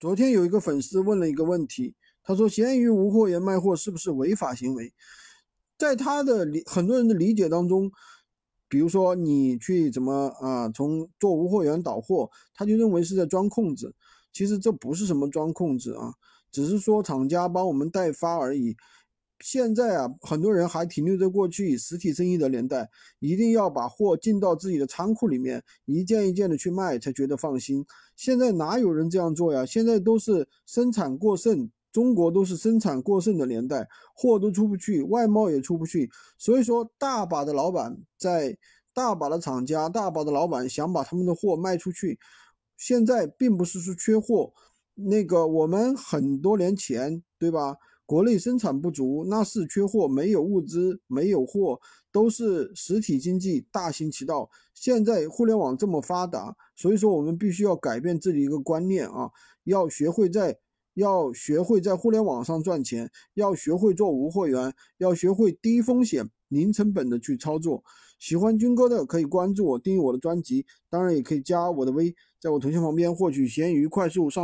昨天有一个粉丝问了一个问题，他说闲鱼无货源卖货是不是违法行为？在他的理很多人的理解当中，比如说你去怎么啊，从做无货源导货，他就认为是在钻空子。其实这不是什么钻空子啊，只是说厂家帮我们代发而已。现在啊，很多人还停留在过去实体生意的年代，一定要把货进到自己的仓库里面，一件一件的去卖，才觉得放心。现在哪有人这样做呀？现在都是生产过剩，中国都是生产过剩的年代，货都出不去，外贸也出不去。所以说，大把的老板在，大把的厂家，大把的老板想把他们的货卖出去。现在并不是说缺货，那个我们很多年前，对吧？国内生产不足，那是缺货，没有物资，没有货，都是实体经济大行其道。现在互联网这么发达，所以说我们必须要改变自己一个观念啊，要学会在要学会在互联网上赚钱，要学会做无货源，要学会低风险、零成本的去操作。喜欢军哥的可以关注我，订阅我的专辑，当然也可以加我的微，在我头像旁边获取闲鱼快速上。